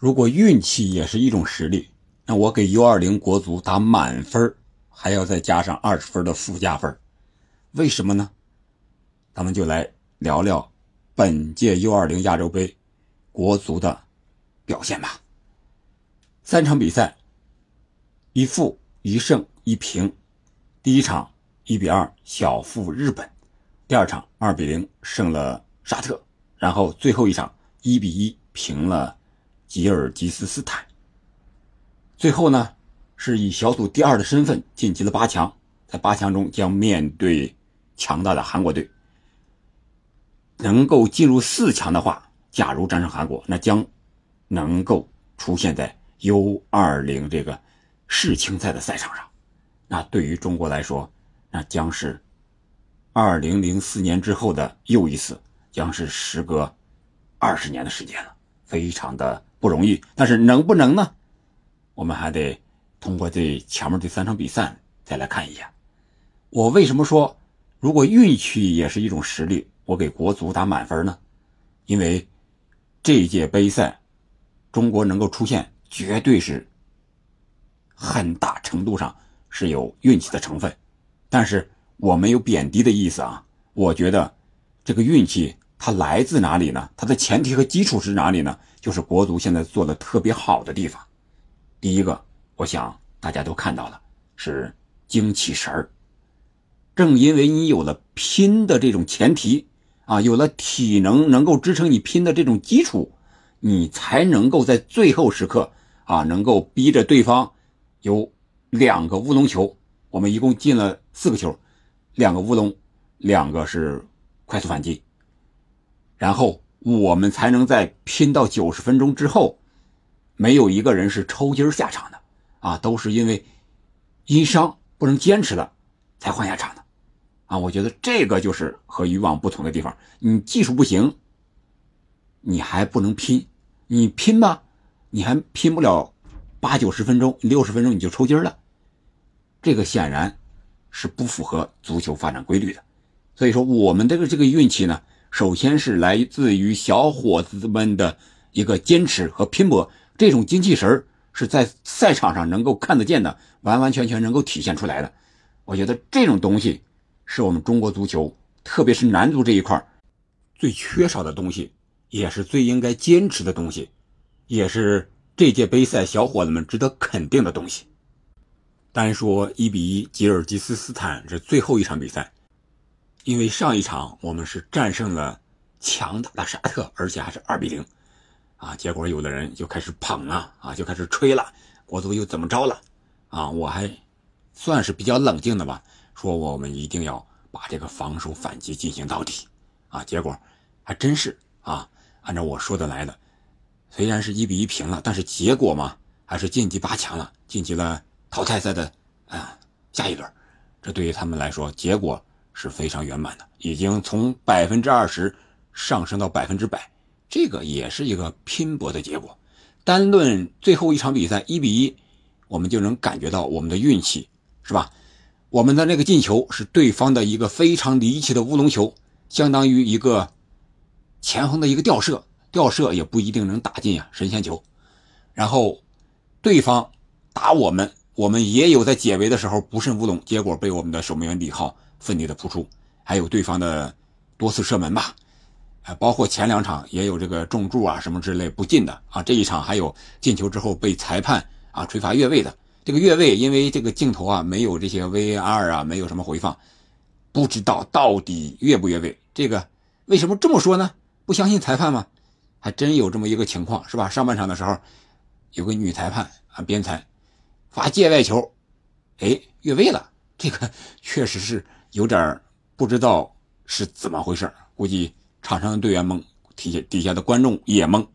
如果运气也是一种实力，那我给 U20 国足打满分，还要再加上二十分的附加分，为什么呢？咱们就来聊聊本届 U20 亚洲杯国足的表现吧。三场比赛，一负一胜一平。第一场一比二小负日本，第二场二比零胜了沙特，然后最后一场一比一平了。吉尔吉斯斯坦，最后呢是以小组第二的身份晋级了八强，在八强中将面对强大的韩国队。能够进入四强的话，假如战胜韩国，那将能够出现在 U20 这个世青赛的赛场上。那对于中国来说，那将是2004年之后的又一次，将是时隔二十年的时间了，非常的。不容易，但是能不能呢？我们还得通过这前面这三场比赛再来看一下。我为什么说如果运气也是一种实力，我给国足打满分呢？因为这届杯赛，中国能够出现，绝对是很大程度上是有运气的成分。但是我没有贬低的意思啊，我觉得这个运气。它来自哪里呢？它的前提和基础是哪里呢？就是国足现在做的特别好的地方。第一个，我想大家都看到了，是精气神儿。正因为你有了拼的这种前提啊，有了体能能够支撑你拼的这种基础，你才能够在最后时刻啊，能够逼着对方有两个乌龙球。我们一共进了四个球，两个乌龙，两个是快速反击。然后我们才能在拼到九十分钟之后，没有一个人是抽筋下场的，啊，都是因为因伤不能坚持了才换下场的，啊，我觉得这个就是和以往不同的地方。你技术不行，你还不能拼，你拼吧，你还拼不了八九十分钟，六十分钟你就抽筋了，这个显然是不符合足球发展规律的。所以说，我们这个这个运气呢。首先是来自于小伙子们的一个坚持和拼搏，这种精气神是在赛场上能够看得见的，完完全全能够体现出来的。我觉得这种东西是我们中国足球，特别是男足这一块最缺少的东西，也是最应该坚持的东西，也是这届杯赛小伙子们值得肯定的东西。单说一比一吉尔吉斯斯坦这最后一场比赛。因为上一场我们是战胜了强大的沙特，而且还是二比零，啊，结果有的人就开始捧了，啊，就开始吹了，国足又怎么着了，啊，我还算是比较冷静的吧，说我们一定要把这个防守反击进行到底，啊，结果还真是啊，按照我说的来的，虽然是一比一平了，但是结果嘛，还是晋级八强了，晋级了淘汰赛的啊下一轮，这对于他们来说，结果。是非常圆满的，已经从百分之二十上升到百分之百，这个也是一个拼搏的结果。单论最后一场比赛一比一，我们就能感觉到我们的运气，是吧？我们的那个进球是对方的一个非常离奇的乌龙球，相当于一个前锋的一个吊射，吊射也不一定能打进呀，神仙球。然后对方打我们，我们也有在解围的时候不慎乌龙，结果被我们的守门员李浩。奋力的扑出，还有对方的多次射门吧，啊，包括前两场也有这个重注啊什么之类不进的啊，这一场还有进球之后被裁判啊吹罚越位的。这个越位，因为这个镜头啊没有这些 VAR 啊，没有什么回放，不知道到底越不越位。这个为什么这么说呢？不相信裁判吗？还真有这么一个情况，是吧？上半场的时候有个女裁判啊边裁罚界外球，哎，越位了。这个确实是。有点不知道是怎么回事估计场上的队员懵，底下底下的观众也懵，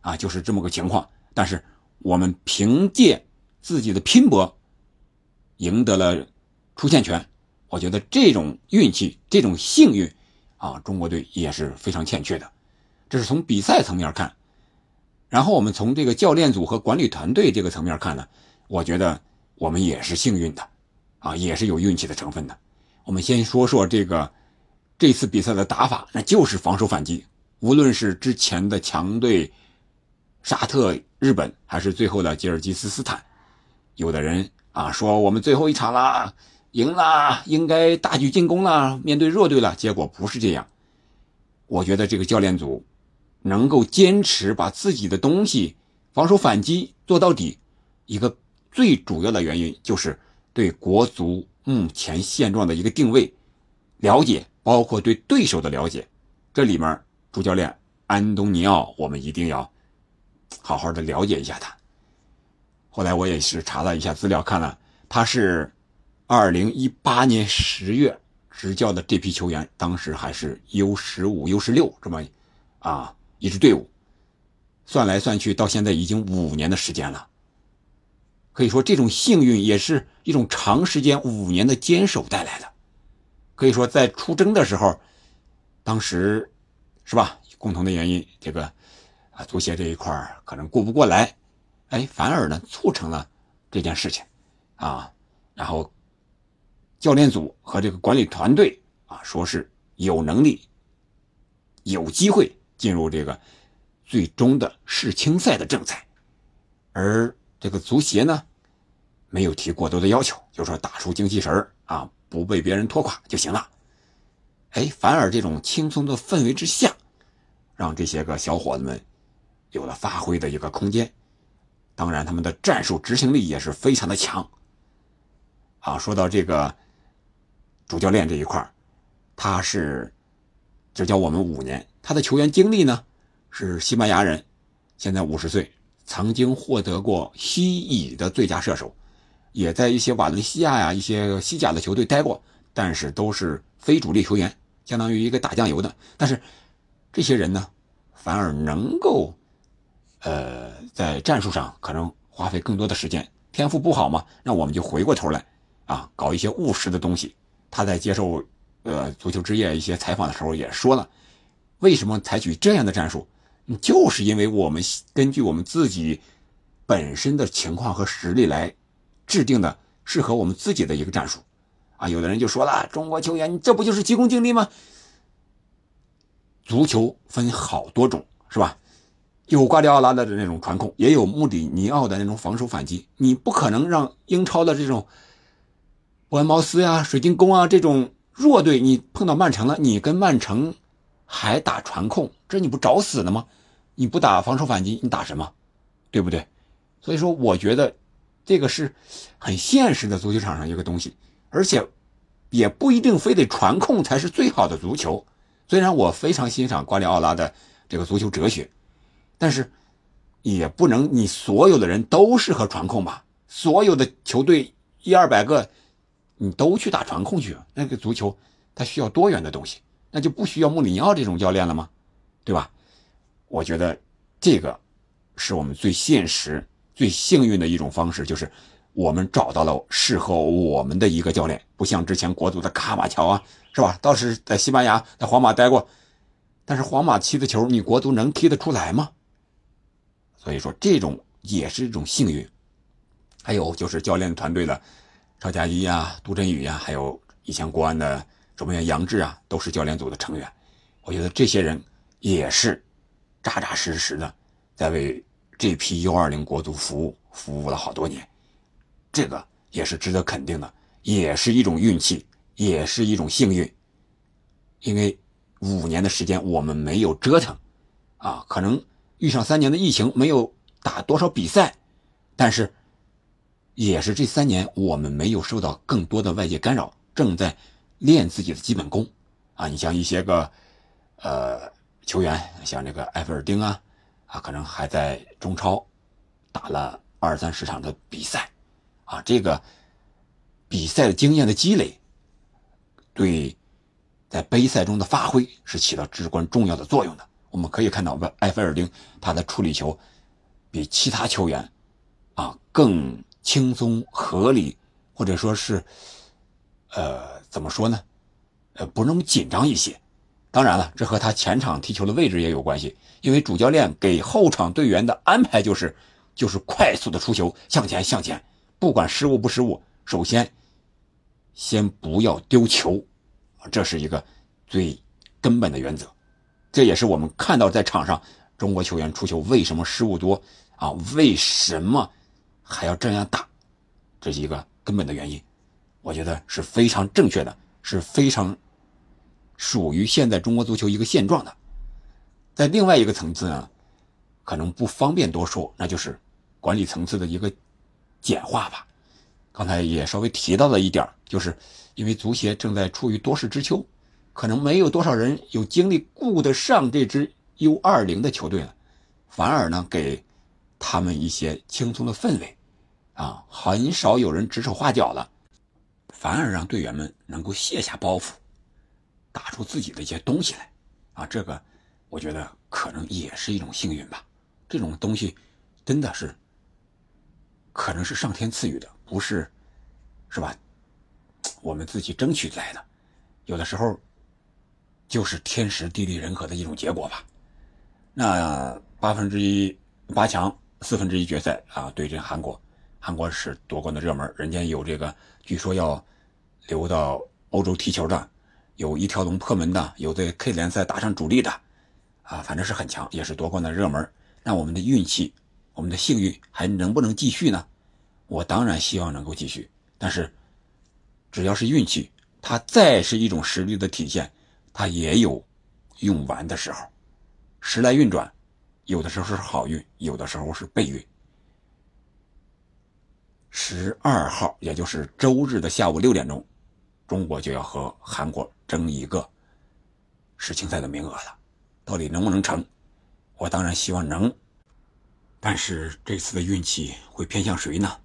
啊，就是这么个情况。但是我们凭借自己的拼搏，赢得了出线权。我觉得这种运气、这种幸运，啊，中国队也是非常欠缺的。这是从比赛层面看，然后我们从这个教练组和管理团队这个层面看呢，我觉得我们也是幸运的，啊，也是有运气的成分的。我们先说说这个这次比赛的打法，那就是防守反击。无论是之前的强队沙特、日本，还是最后的吉尔吉斯斯坦。有的人啊说我们最后一场了，赢了，应该大举进攻了，面对弱队了。结果不是这样。我觉得这个教练组能够坚持把自己的东西防守反击做到底，一个最主要的原因就是对国足目前现状的一个定位了解，包括对对手的了解。这里面主教练安东尼奥，我们一定要。好好的了解一下他。后来我也是查了一下资料，看了他是二零一八年十月执教的这批球员，当时还是 U 十五、U 十六这么啊一支队伍，算来算去到现在已经五年的时间了。可以说这种幸运也是一种长时间五年的坚守带来的。可以说在出征的时候，当时是吧？共同的原因，这个。啊，足协这一块可能顾不过来，哎，反而呢促成了这件事情，啊，然后教练组和这个管理团队啊，说是有能力、有机会进入这个最终的世青赛的正赛，而这个足协呢，没有提过多的要求，就说打出精气神啊，不被别人拖垮就行了，哎，反而这种轻松的氛围之下，让这些个小伙子们。有了发挥的一个空间，当然他们的战术执行力也是非常的强。啊，说到这个主教练这一块他是执教我们五年，他的球员经历呢是西班牙人，现在五十岁，曾经获得过西乙的最佳射手，也在一些瓦伦西亚呀一些西甲的球队待过，但是都是非主力球员，相当于一个打酱油的。但是这些人呢，反而能够。呃，在战术上可能花费更多的时间，天赋不好嘛？那我们就回过头来，啊，搞一些务实的东西。他在接受呃足球之夜一些采访的时候也说了，为什么采取这样的战术？就是因为我们根据我们自己本身的情况和实力来制定的适合我们自己的一个战术。啊，有的人就说了，中国球员这不就是急功近利吗？足球分好多种，是吧？有瓜迪奥拉的那种传控，也有穆里尼奥的那种防守反击。你不可能让英超的这种伯恩茅斯呀、水晶宫啊这种弱队，你碰到曼城了，你跟曼城还打传控，这你不找死呢吗？你不打防守反击，你打什么？对不对？所以说，我觉得这个是很现实的足球场上一个东西，而且也不一定非得传控才是最好的足球。虽然我非常欣赏瓜迪奥拉的这个足球哲学。但是，也不能你所有的人都适合传控吧？所有的球队一二百个，你都去打传控去？那个足球它需要多元的东西，那就不需要穆里尼奥这种教练了吗？对吧？我觉得这个是我们最现实、最幸运的一种方式，就是我们找到了适合我们的一个教练，不像之前国足的卡马乔啊，是吧？倒是在西班牙、在皇马待过，但是皇马踢的球，你国足能踢得出来吗？所以说，这种也是一种幸运。还有就是教练团队的赵佳一啊、杜振宇呀，还有以前国安的守门员杨志啊，都是教练组的成员。我觉得这些人也是扎扎实实的在为这批 U20 国足服务，服务了好多年。这个也是值得肯定的，也是一种运气，也是一种幸运。因为五年的时间我们没有折腾啊，可能。遇上三年的疫情，没有打多少比赛，但是也是这三年我们没有受到更多的外界干扰，正在练自己的基本功啊。你像一些个呃球员，像这个埃弗尔丁啊，啊，可能还在中超打了二三十场的比赛啊。这个比赛的经验的积累，对在杯赛中的发挥是起到至关重要的作用的。我们可以看到，埃菲尔丁他的处理球比其他球员啊更轻松合理，或者说是呃怎么说呢？呃，不那么紧张一些。当然了，这和他前场踢球的位置也有关系，因为主教练给后场队员的安排就是就是快速的出球，向前向前，不管失误不失误，首先先不要丢球，这是一个最根本的原则。这也是我们看到在场上中国球员出球为什么失误多啊？为什么还要这样打？这是一个根本的原因，我觉得是非常正确的，是非常属于现在中国足球一个现状的。在另外一个层次呢，可能不方便多说，那就是管理层次的一个简化吧。刚才也稍微提到了一点，就是因为足协正在处于多事之秋，可能没有多少人有精力顾得上这支 U 二零的球队了，反而呢给他们一些轻松的氛围。啊，很少有人指手画脚了，反而让队员们能够卸下包袱，打出自己的一些东西来。啊，这个我觉得可能也是一种幸运吧。这种东西真的是可能是上天赐予的，不是是吧？我们自己争取来的，有的时候就是天时地利人和的一种结果吧。那八分之一八强四分之一决赛啊，对阵韩国。韩国是夺冠的热门，人家有这个，据说要留到欧洲踢球的，有一条龙破门的，有在 K 联赛打上主力的，啊，反正是很强，也是夺冠的热门。那我们的运气，我们的幸运还能不能继续呢？我当然希望能够继续，但是只要是运气，它再是一种实力的体现，它也有用完的时候。时来运转，有的时候是好运，有的时候是背运。十二号，也就是周日的下午六点钟，中国就要和韩国争一个世青赛的名额了。到底能不能成？我当然希望能，但是这次的运气会偏向谁呢？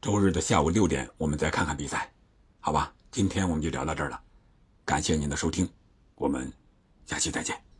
周日的下午六点，我们再看看比赛，好吧？今天我们就聊到这儿了，感谢您的收听，我们下期再见。